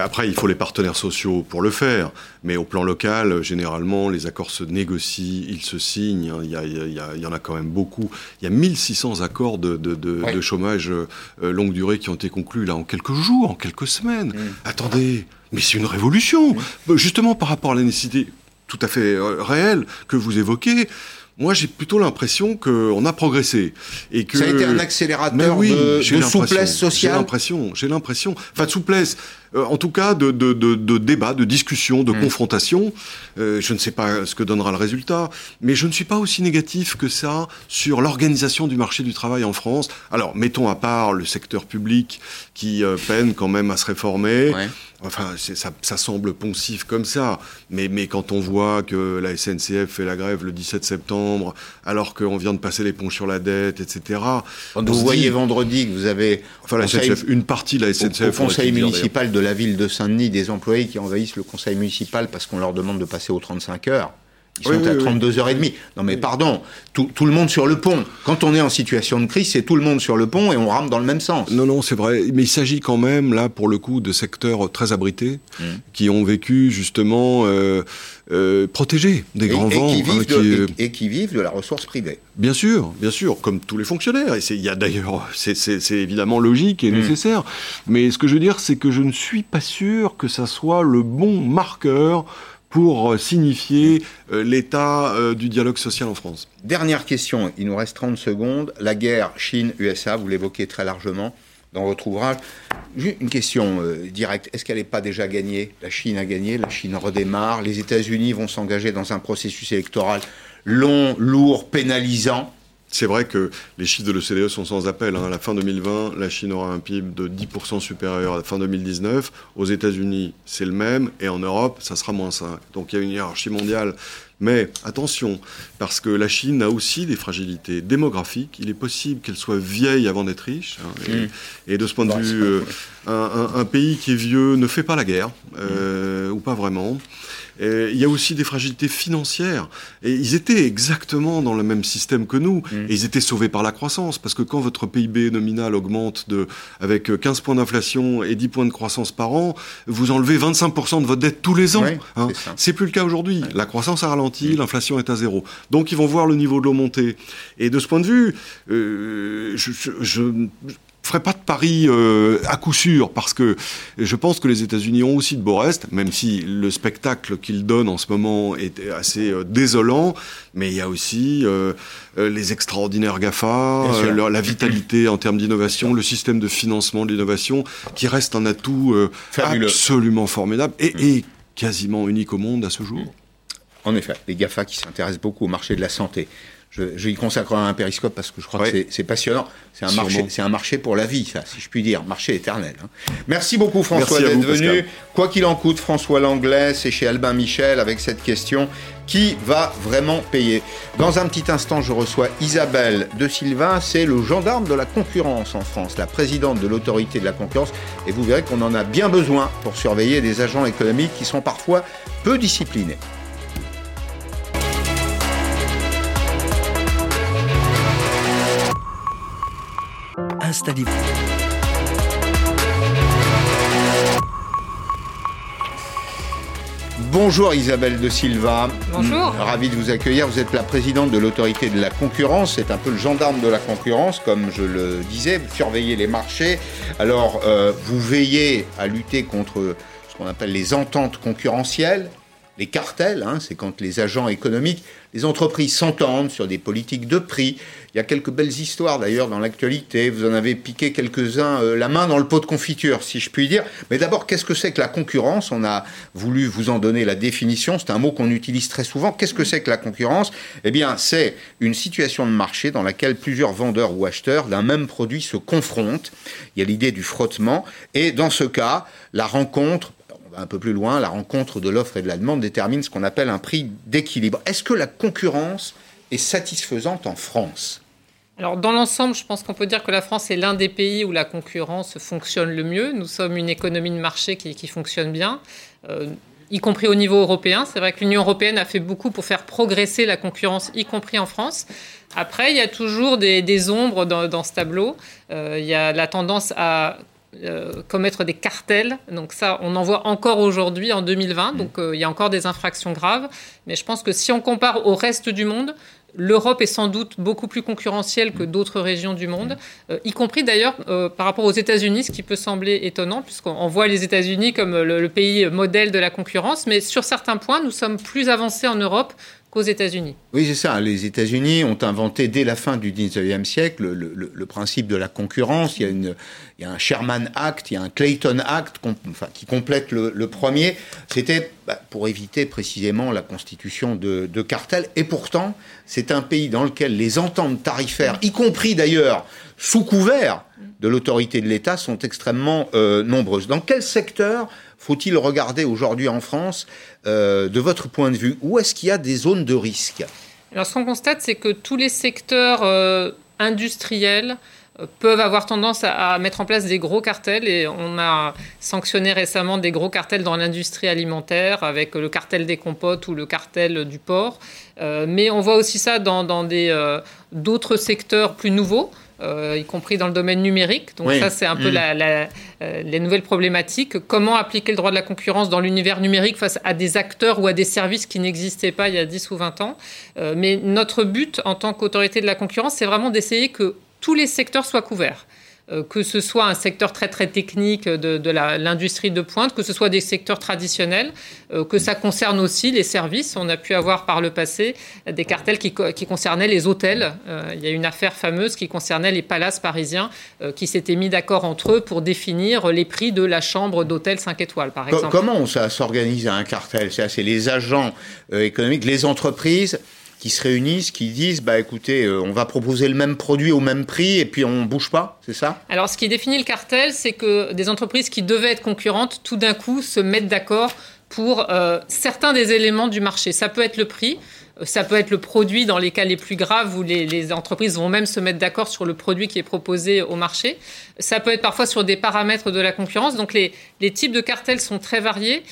Speaker 2: après, il faut les partenaires sociaux pour le faire. Mais au plan local, généralement, les accords se négocient, ils se signent. Il y, en a quand même beaucoup. Il y a 1600 accords de, chômage euh, longue durée qui ont été conclus là en quelques jours, en quelques semaines. Mm. Attendez, mais c'est une révolution. Mm. Justement, par rapport à la nécessité tout à fait euh, réelle que vous évoquez, moi, j'ai plutôt l'impression qu'on a progressé
Speaker 1: et que ça a été un accélérateur oui, de, de souplesse sociale.
Speaker 2: J'ai l'impression, j'ai l'impression, enfin de souplesse. Euh, en tout cas de, de, de, de, débat, de discussion, de mm. confrontation. Euh, je ne sais pas ce que donnera le résultat, mais je ne suis pas aussi négatif que ça sur l'organisation du marché du travail en France. Alors, mettons à part le secteur public qui euh, peine quand même à se réformer. Enfin, ça, ça, semble poncif comme ça, mais, mais quand on voit que la SNCF fait la grève le 17 septembre, alors qu'on vient de passer les ponts sur la dette, etc.
Speaker 1: Quand vous voyez vendredi que vous avez...
Speaker 2: Enfin, la SNCF, une partie de la SNCF...
Speaker 1: Au, conseil municipal de la ville de Saint-Denis des employés qui envahissent le conseil municipal parce qu'on leur demande de passer aux 35 heures. Ils sont à 32h30. Non mais pardon, tout, le monde sur le pont. Quand on est en situation de crise, c'est tout le monde sur le pont et on rame dans le même sens.
Speaker 2: Non, non, c'est vrai. Mais il s'agit quand même, là, pour le coup, de secteurs très abrités, mmh. qui ont vécu justement euh, euh, protégés des grands vents.
Speaker 1: Qui vivent hein, et, qui vivent de la ressource privée.
Speaker 2: Bien sûr, bien sûr, comme tous les fonctionnaires. Et il y a d'ailleurs, c'est évidemment logique et mmh. nécessaire. Mais ce que je veux dire, c'est que je ne suis pas sûr que ça soit le bon marqueur pour euh, signifier euh, l'état euh, du dialogue social en France.
Speaker 1: Dernière question, il nous reste 30 secondes. La guerre Chine-USA, vous l'évoquez très largement dans votre ouvrage. Une question directe, est-ce qu'elle n'est pas déjà gagnée? La Chine a gagné, la Chine redémarre, les États-Unis vont s'engager dans un processus électoral long, lourd, pénalisant.
Speaker 2: C'est vrai que les chiffres de l'OCDE sont sans appel. Hein. À la fin 2020, la Chine aura un PIB de 10% supérieur à la fin 2019. Aux États-Unis, c'est le même. Et en Europe, ça sera moins 5. Donc il y a une hiérarchie mondiale. Mais attention, parce que la Chine a aussi des fragilités démographiques. Il est possible qu'elle soit vieille avant d'être riche. Hein. Mmh. et, de ce point de bah, vue, euh, un, pays qui est vieux ne fait pas la guerre, euh, ou pas vraiment il y a aussi des fragilités financières. Et ils étaient exactement dans le même système que nous. Mm. Et ils étaient sauvés par la croissance. Parce que quand votre PIB nominal augmente de, avec 15 points d'inflation et 10 points de croissance par an, vous enlevez 25% de votre dette tous les ans. Hein. C'est plus le cas aujourd'hui. La croissance a ralenti, mm. l'inflation est à zéro. Donc ils vont voir le niveau de l'eau monter. Et de ce point de vue, euh, je, je ferai pas de pari euh, à coup sûr parce que je pense que les États-Unis ont aussi de beaux restes, même si le spectacle qu'ils donnent en ce moment est assez euh, désolant. Mais il y a aussi euh, les extraordinaires Gafa, la vitalité en termes d'innovation, le système de financement de l'innovation qui reste un atout absolument formidable et, mm. et, quasiment unique au monde à ce jour.
Speaker 1: En effet, les Gafa qui s'intéressent beaucoup au marché de la santé. Je, y consacrerai un périscope parce que je crois que c'est passionnant. C'est un, marché, c'est un marché pour la vie, ça, si je puis dire. Marché éternel. Hein. Merci beaucoup, François, d'être venu. Quoi qu'il en coûte, François Langlais, c'est chez Albin Michel avec cette question qui va vraiment payer? Dans un petit instant, je reçois Isabelle de Silva. C'est le gendarme de la concurrence en France, la présidente de l'autorité de la concurrence. Et vous verrez qu'on en a bien besoin pour surveiller des agents économiques qui sont parfois peu disciplinés. Installez-vous. Bonjour Isabelle de Silva.
Speaker 8: Bonjour.
Speaker 1: Ravi de vous accueillir. Vous êtes la présidente de l'autorité de la concurrence. C'est un peu le gendarme de la concurrence, comme je le disais. Vous surveillez les marchés. Alors, euh, vous veillez à lutter contre ce qu'on appelle les ententes concurrentielles, les cartels. Hein. c'est quand les agents économiques, les entreprises s'entendent sur des politiques de prix, il y a quelques belles histoires d'ailleurs dans l'actualité. Vous en avez piqué quelques-uns euh, la main dans le pot de confiture, si je puis dire. Mais d'abord, qu'est-ce que c'est que la concurrence? On a voulu vous en donner la définition. C'est un mot qu'on utilise très souvent. Qu'est-ce que c'est que la concurrence? Eh bien, c'est une situation de marché dans laquelle plusieurs vendeurs ou acheteurs d'un même produit se confrontent. Il y a l'idée du frottement. Et dans ce cas, la rencontre un peu plus loin, la rencontre de l'offre et de la demande détermine ce qu'on appelle un prix d'équilibre. Est-ce que la concurrence est satisfaisante en France?
Speaker 8: Alors dans l'ensemble, je pense qu'on peut dire que la France est l'un des pays où la concurrence fonctionne le mieux. Nous sommes une économie de marché qui, fonctionne bien, euh, y compris au niveau européen. C'est vrai que l'Union européenne a fait beaucoup pour faire progresser la concurrence, y compris en France. Après, il y a toujours des, ombres dans, ce tableau. Euh, il y a la tendance à euh, commettre des cartels. Donc ça, on en voit encore aujourd'hui en 2020. Donc il y a encore des infractions graves. Mais je pense que si on compare au reste du monde, L'Europe est sans doute beaucoup plus concurrentielle que d'autres régions du monde, euh, y compris d'ailleurs euh, par rapport aux États-Unis, ce qui peut sembler étonnant, puisqu'on voit les États-Unis comme le, pays modèle de la concurrence, mais sur certains points, nous sommes plus avancés en Europe qu'aux États-Unis.
Speaker 1: Oui, c'est ça. Les États-Unis ont inventé dès la fin du 19e siècle le, principe de la concurrence. Il y, a une, un Sherman Act, il y a un Clayton Act qui complète le, premier. C'était bah, pour éviter précisément la constitution de, de cartels. Et pourtant, c'est un pays dans lequel les ententes tarifaires, y compris d'ailleurs sous couvert de l'autorité de l'État, sont extrêmement euh, nombreuses. Dans quel secteur faut-il regarder aujourd'hui en France euh, de votre point de vue? Où est-ce qu'il y a des zones de risque?
Speaker 8: Alors, ce qu'on constate, c'est que tous les secteurs euh, industriels, peuvent avoir tendance à, mettre en place des gros cartels et on a sanctionné récemment des gros cartels dans l'industrie alimentaire avec le cartel des compotes ou le cartel du porc. mais on voit aussi ça dans, dans d'autres secteurs plus nouveaux. Euh, y compris dans le domaine numérique. Donc ça, c'est un peu mm. la, euh, les nouvelles problématiques. Comment appliquer le droit de la concurrence dans l'univers numérique face à des acteurs ou à des services qui n'existaient pas il y a 10 ou 20 ans? Euh, mais notre but en tant qu'autorité de la concurrence, c'est vraiment d'essayer que tous les secteurs soient couverts. Euh, que ce soit un secteur très très technique de, l'industrie de pointe, que ce soit des secteurs traditionnels, euh, que ça concerne aussi les services. On a pu avoir par le passé des cartels qui, concernaient les hôtels. Euh, il y a une affaire fameuse qui concernait les palaces parisiens qui s'étaient mis d'accord entre eux pour définir les prix de la chambre d'hôtel 5 étoiles, par exemple.
Speaker 1: Comment ça s'organise un cartel? C'est les agents économiques, les entreprises qui se réunissent, qui disent bah écoutez, euh, on va proposer le même produit au même prix et puis on bouge pas, c'est ça?
Speaker 8: Alors ce qui définit le cartel, c'est que des entreprises qui devaient être concurrentes, tout d'un coup se mettent d'accord pour euh, certains des éléments du marché. Ça peut être le prix, ça peut être le produit dans les cas les plus graves où les, entreprises vont même se mettre d'accord sur le produit qui est proposé au marché. Ça peut être parfois sur des paramètres de la concurrence. Donc les, types de cartels sont très variés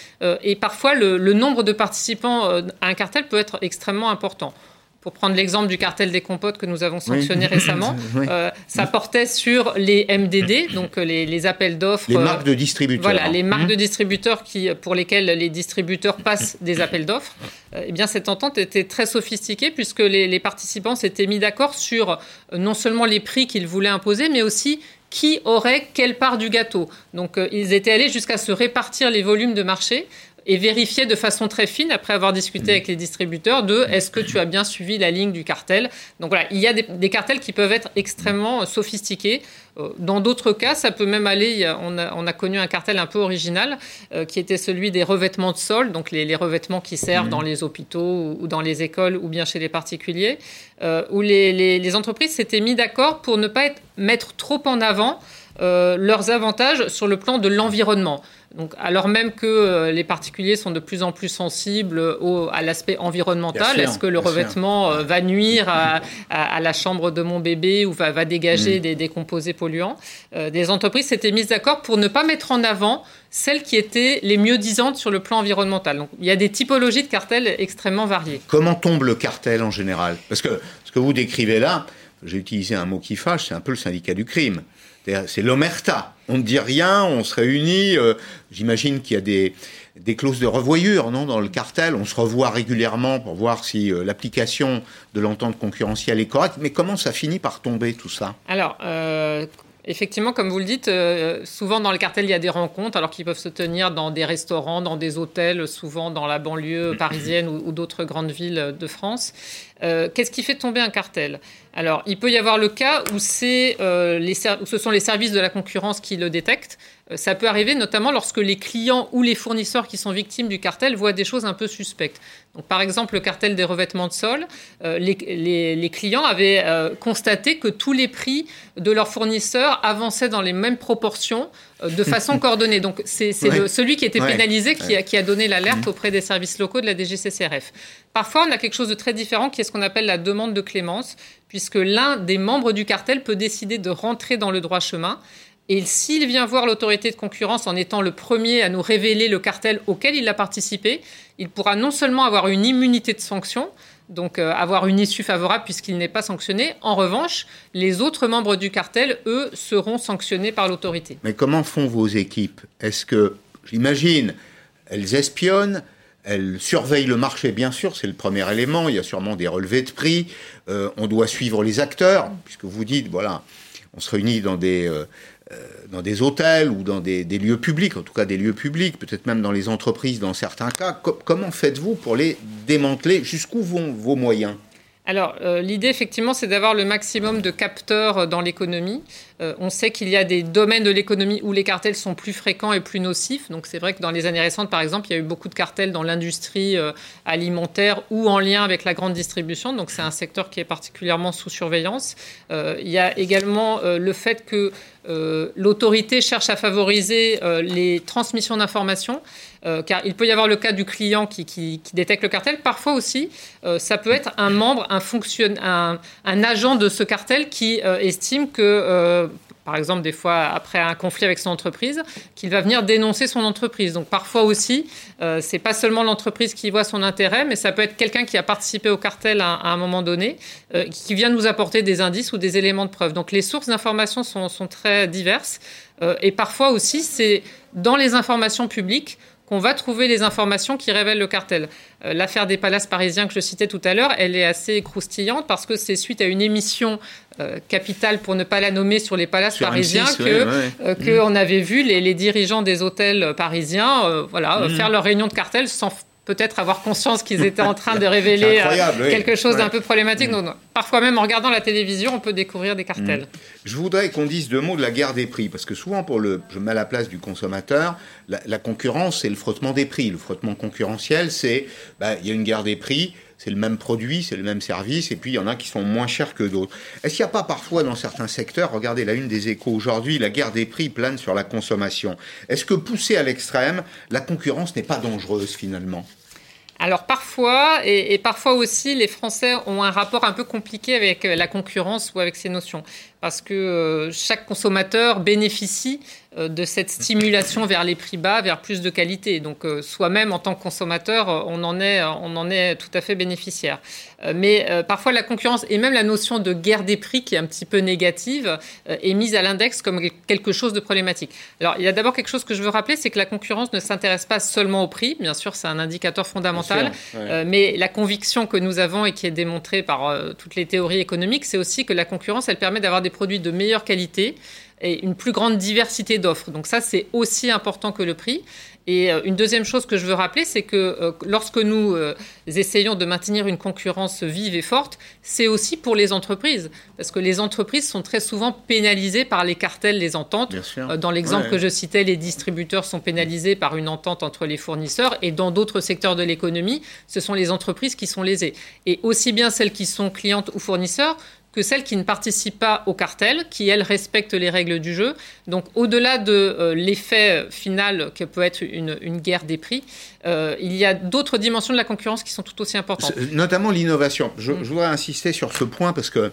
Speaker 8: et parfois le, le, nombre de participants à un cartel peut être extrêmement important pour prendre l'exemple du cartel des compotes que nous avons sanctionné (laughs) récemment, euh, ça portait sur les MDD, donc euh, les, appels d'offres.
Speaker 1: Les marques de distributeurs.
Speaker 8: Voilà, les marques de distributeurs qui, pour lesquelles les distributeurs passent des appels d'offres. Euh, eh bien, cette entente était très sophistiquée puisque les, les participants s'étaient mis d'accord sur non seulement les prix qu'ils voulaient imposer, mais aussi qui aurait quelle part du gâteau. Donc, ils étaient allés jusqu'à se répartir les volumes de marché et vérifier de façon très fine, après avoir discuté avec les distributeurs, de est-ce que tu as bien suivi la ligne du cartel. Donc voilà, il y a des, cartels qui peuvent être extrêmement sophistiqués. Euh, dans d'autres cas, ça peut même aller, on a, connu un cartel un peu original, euh, qui était celui des revêtements de sol, donc les, revêtements qui servent dans les hôpitaux ou, dans les écoles ou bien chez les particuliers, euh, où les, entreprises s'étaient mis d'accord pour ne pas être, mettre trop en avant leurs avantages sur le plan de l'environnement. Donc, alors même que euh, les particuliers sont de plus en plus sensibles au, à l'aspect environnemental, est-ce que le revêtement euh, va nuire à, la chambre de mon bébé ou va, dégager mm. des, composés polluants? Euh, Des entreprises s'étaient mises d'accord pour ne pas mettre en avant celles qui étaient les mieux disantes sur le plan environnemental. Donc, il y a des typologies de cartels extrêmement variées.
Speaker 1: Comment tombe le cartel en général? Parce que ce que vous décrivez là, j'ai utilisé un mot qui fâche, c'est un peu le syndicat du crime. C'est l'omerta. On ne dit rien, on se réunit. Euh, j'imagine qu'il y a des, clauses de revoyure non, dans le cartel. On se revoit régulièrement pour voir si euh, l'application de l'entente concurrentielle est correcte. Mais comment ça finit par tomber tout ça?
Speaker 8: Euh, Effectivement, comme vous le dites, souvent dans le cartel, il y a des rencontres, alors qu'ils peuvent se tenir dans des restaurants, dans des hôtels, souvent dans la banlieue (clears throat) parisienne ou d'autres grandes villes de France. Qu'est-ce qui fait tomber un cartel? Alors, il peut y avoir le cas où, euh, les où ce sont les services de la concurrence qui le détectent. Euh, ça peut arriver notamment lorsque les clients ou les fournisseurs qui sont victimes du cartel voient des choses un peu suspectes. Donc, par exemple, le cartel des revêtements de sol, euh, les, clients avaient constaté que tous les prix de leurs fournisseurs avançaient dans les mêmes proportions de façon (laughs) coordonnée. Donc, c'est celui qui était pénalisé qui, a, qui, a, donné l'alerte mmh. auprès des services locaux de la DGCCRF. Parfois, on a quelque chose de très différent qui est ce qu'on appelle la demande de clémence puisque l'un des membres du cartel peut décider de rentrer dans le droit chemin. Et s'il vient voir l'autorité de concurrence en étant le premier à nous révéler le cartel auquel il a participé, il pourra non seulement avoir une immunité de sanction, donc euh, avoir une issue favorable puisqu'il n'est pas sanctionné. En revanche, les autres membres du cartel, eux, seront sanctionnés par l'autorité.
Speaker 1: Mais comment font vos équipes? Est-ce que, j'imagine, elles espionnent, elle surveille le marché, bien sûr, c'est le premier élément. Il y a sûrement des relevés de prix. Euh, on doit suivre les acteurs, puisque vous dites, voilà, on se réunit dans des, euh, dans des hôtels ou dans des, lieux publics, en tout cas des lieux publics, peut-être même dans les entreprises dans certains cas. comment faites-vous pour les démanteler? Jusqu'où vont vos moyens?
Speaker 8: Alors, euh, l'idée, effectivement, c'est d'avoir le maximum de capteurs dans l'économie. Euh, on sait qu'il y a des domaines de l'économie où les cartels sont plus fréquents et plus nocifs. Donc, c'est vrai que dans les années récentes, par exemple, il y a eu beaucoup de cartels dans l'industrie euh, alimentaire ou en lien avec la grande distribution. Donc, c'est un secteur qui est particulièrement sous surveillance. il y a également le fait que l'autorité cherche à favoriser les transmissions d'informations. Car il peut y avoir le cas du client qui, détecte le cartel. Parfois aussi, ça peut être un membre, un, agent de ce cartel qui estime que par exemple des fois après un conflit avec son entreprise, qu'il va venir dénoncer son entreprise. Donc parfois aussi, euh, c'est pas seulement l'entreprise qui voit son intérêt, mais ça peut être quelqu'un qui a participé au cartel à, un moment donné, euh, qui vient nous apporter des indices ou des éléments de preuve. Donc les sources d'informations sont, très diverses, euh, et parfois aussi c'est dans les informations publiques qu'on va trouver les informations qui révèlent le cartel. Euh, l'affaire des palaces parisiens que je citais tout à l'heure, elle est assez croustillante parce que c'est suite à une émission euh, capitale, pour ne pas la nommer, sur les palaces parisiens que, euh, que on avait vu les, dirigeants des hôtels parisiens voilà, mmh. faire leur réunion de cartel sans peut-être avoir conscience qu'ils (laughs) étaient en train de révéler euh, quelque chose d'un peu problématique. Mm. Donc, parfois même en regardant la télévision, on peut découvrir des cartels. Mm.
Speaker 1: Je voudrais qu'on dise deux mots de la guerre des prix, parce que souvent, pour le, je mets à la place du consommateur, la, concurrence, c'est le frottement des prix. Le frottement concurrentiel, c'est, bah, il y a une guerre des prix, c'est le même produit, c'est le même service, et puis il y en a qui sont moins chers que d'autres. Est-ce qu'il n'y a pas parfois dans certains secteurs, regardez la une des échos aujourd'hui, la guerre des prix plane sur la consommation. Est-ce que poussée à l'extrême, la concurrence n'est pas dangereuse finalement?
Speaker 8: Alors parfois, et, parfois aussi, les Français ont un rapport un peu compliqué avec la concurrence ou avec ces notions, parce que euh, chaque consommateur bénéficie euh, de cette stimulation vers les prix bas, vers plus de qualité. Donc euh, soi-même, en tant que consommateur, euh, on en est, on en est tout à fait bénéficiaire. Mais parfois, la concurrence et même la notion de guerre des prix, qui est un petit peu négative, est mise à l'index comme quelque chose de problématique. Alors, il y a d'abord quelque chose que je veux rappeler, c'est que la concurrence ne s'intéresse pas seulement au prix. Bien sûr, c'est un indicateur fondamental. mais la conviction que nous avons et qui est démontrée par toutes les théories économiques, c'est aussi que la concurrence, elle permet d'avoir des produits de meilleure qualité et une plus grande diversité d'offres. Donc ça, c'est aussi important que le prix. Et euh, une deuxième chose que je veux rappeler, c'est que euh, lorsque nous euh, essayons de maintenir une concurrence vive et forte, c'est aussi pour les entreprises. Parce que les entreprises sont très souvent pénalisées par les cartels, les ententes. Dans l'exemple que je citais, les distributeurs sont pénalisés par une entente entre les fournisseurs. Et dans d'autres secteurs de l'économie, ce sont les entreprises qui sont lésées. Et aussi bien celles qui sont clientes ou fournisseurs que celles qui ne participent pas au cartel, qui, elles, respectent les règles du jeu. Donc, au-delà de euh, l'effet final que peut être une, guerre des prix, euh, il y a d'autres dimensions de la concurrence qui sont tout aussi importantes.
Speaker 1: Notamment l'innovation. Je, je, voudrais insister sur ce point parce que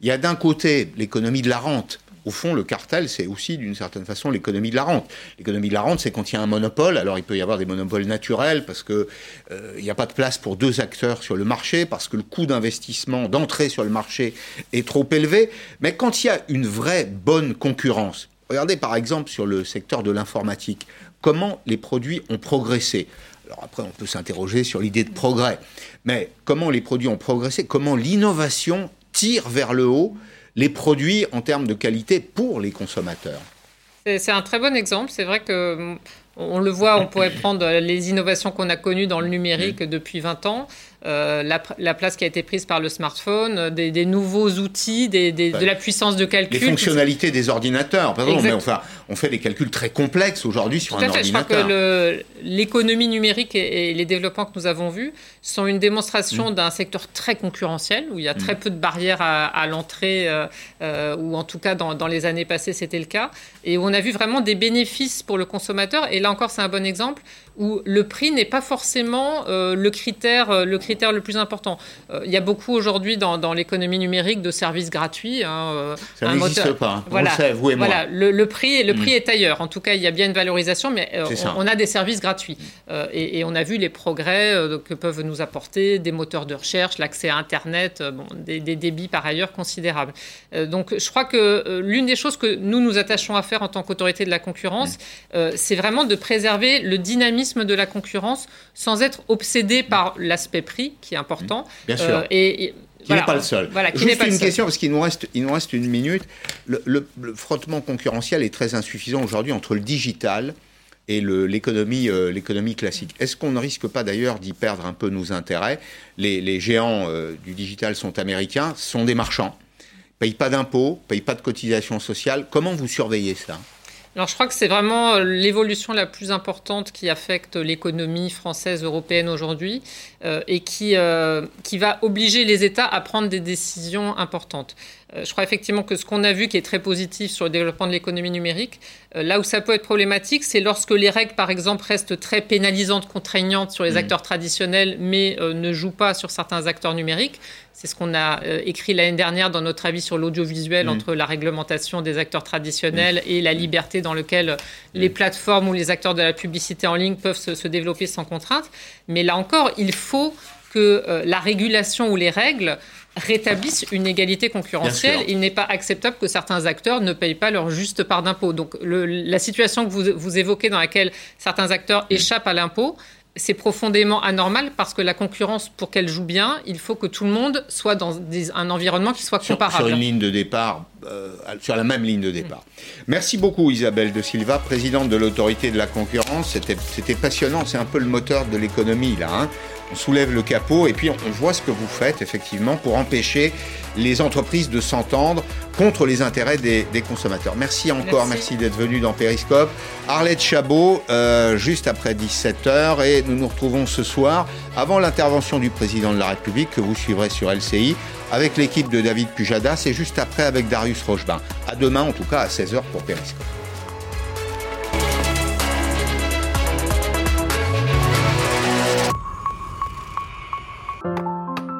Speaker 1: il y a d'un côté l'économie de la rente au fond, le cartel, c'est aussi d'une certaine façon l'économie de la rente. L'économie de la rente, c'est quand il y a un monopole. Alors, il peut y avoir des monopoles naturels parce qu'il euh, n'y a pas de place pour deux acteurs sur le marché, parce que le coût d'investissement, d'entrée sur le marché est trop élevé. Mais quand il y a une vraie bonne concurrence, regardez par exemple sur le secteur de l'informatique, comment les produits ont progressé? Alors après, on peut s'interroger sur l'idée de progrès. Mais comment les produits ont progressé, comment l'innovation tire vers le haut? Les produits en termes de qualité pour les consommateurs.
Speaker 8: C'est un très bon exemple. C'est vrai que on le voit, on pourrait prendre les innovations qu'on a connues dans le numérique depuis 20 ans. Euh, la, place qui a été prise par le smartphone, euh, des, nouveaux outils, des, de la puissance de calcul.
Speaker 1: Les fonctionnalités des ordinateurs. Pardon, mais enfin, on fait des calculs très complexes aujourd'hui sur un ordinateur.
Speaker 8: Je crois que l'économie numérique et, les développements que nous avons vus sont une démonstration mm. d'un secteur très concurrentiel, où il y a très mm. peu de barrières à, l'entrée, euh, ou en tout cas dans, dans les années passées c'était le cas, et où on a vu vraiment des bénéfices pour le consommateur. Et là encore, c'est un bon exemple où le prix n'est pas forcément euh, le, critère, euh, le critère le plus important. Euh, il y a beaucoup aujourd'hui dans, dans l'économie numérique de services gratuits.
Speaker 1: Hein, Ça n'existe pas,
Speaker 8: voilà, on le sait, vous et moi. Voilà, le, prix, le prix mm. est ailleurs. En tout cas, il y a bien une valorisation, mais on, a des services gratuits. Et, on a vu les progrès que peuvent nous apporter des moteurs de recherche, l'accès à Internet, bon, des, des, débits par ailleurs considérables. donc je crois que l'une des choses que nous nous attachons à faire en tant qu'autorité de la concurrence, mm. c'est vraiment de préserver le dynamisme de la concurrence sans être obsédé par l'aspect prix, qui est important.
Speaker 1: Bien sûr. Euh, et, qui n'est pas le seul.
Speaker 8: Voilà,
Speaker 1: qui Juste pas une question, parce qu'il nous, reste, il nous reste une minute. Le, frottement concurrentiel est très insuffisant aujourd'hui entre le digital et l'économie euh, l'économie classique. Est-ce qu'on ne risque pas d'ailleurs d'y perdre un peu nos intérêts? Les, les, géants euh, du digital sont américains, sont des marchands, payent pas d'impôts, payent pas de cotisations sociales. Comment vous surveillez ça?
Speaker 8: Alors je crois que c'est vraiment euh, l'évolution la plus importante qui affecte l'économie française, européenne aujourd'hui euh, et qui, euh, qui va obliger les États à prendre des décisions importantes. Je crois effectivement que ce qu'on a vu qui est très positif sur le développement de l'économie numérique, là où ça peut être problématique, c'est lorsque les règles, par exemple, restent très pénalisantes, contraignantes sur les mm. acteurs traditionnels, mais ne jouent pas sur certains acteurs numériques. C'est ce qu'on a écrit l'année dernière dans notre avis sur l'audiovisuel mm. entre la réglementation des acteurs traditionnels mm. et la liberté dans laquelle les plateformes ou les acteurs de la publicité en ligne peuvent se, se développer sans contrainte. Mais là encore, il faut que euh, la régulation ou les règles rétablissent une égalité concurrentielle. Il n'est pas acceptable que certains acteurs ne payent pas leur juste part d'impôt. Donc la situation que vous, vous évoquez dans laquelle certains acteurs échappent à l'impôt, c'est profondément anormal parce que la concurrence, pour qu'elle joue bien, il faut que tout le monde soit dans un environnement qui soit comparable.
Speaker 1: Sur, une ligne de départ, euh, sur la même ligne de départ. Merci beaucoup Isabelle de Silva, présidente de l'autorité de la concurrence. C'était passionnant, c'est un peu le moteur de l'économie là. Hein on soulève le capot et puis on voit ce que vous faites effectivement pour empêcher les entreprises de s'entendre contre les intérêts des, consommateurs. Merci encore, merci, d'être venu dans Periscope. Arlette Chabot, euh, juste après 17h, et nous nous retrouvons ce soir avant l'intervention du président de la République que vous suivrez sur LCI avec l'équipe de David Pujadas et juste après avec Darius Rochebin. À demain, en tout cas à 16h pour Periscope.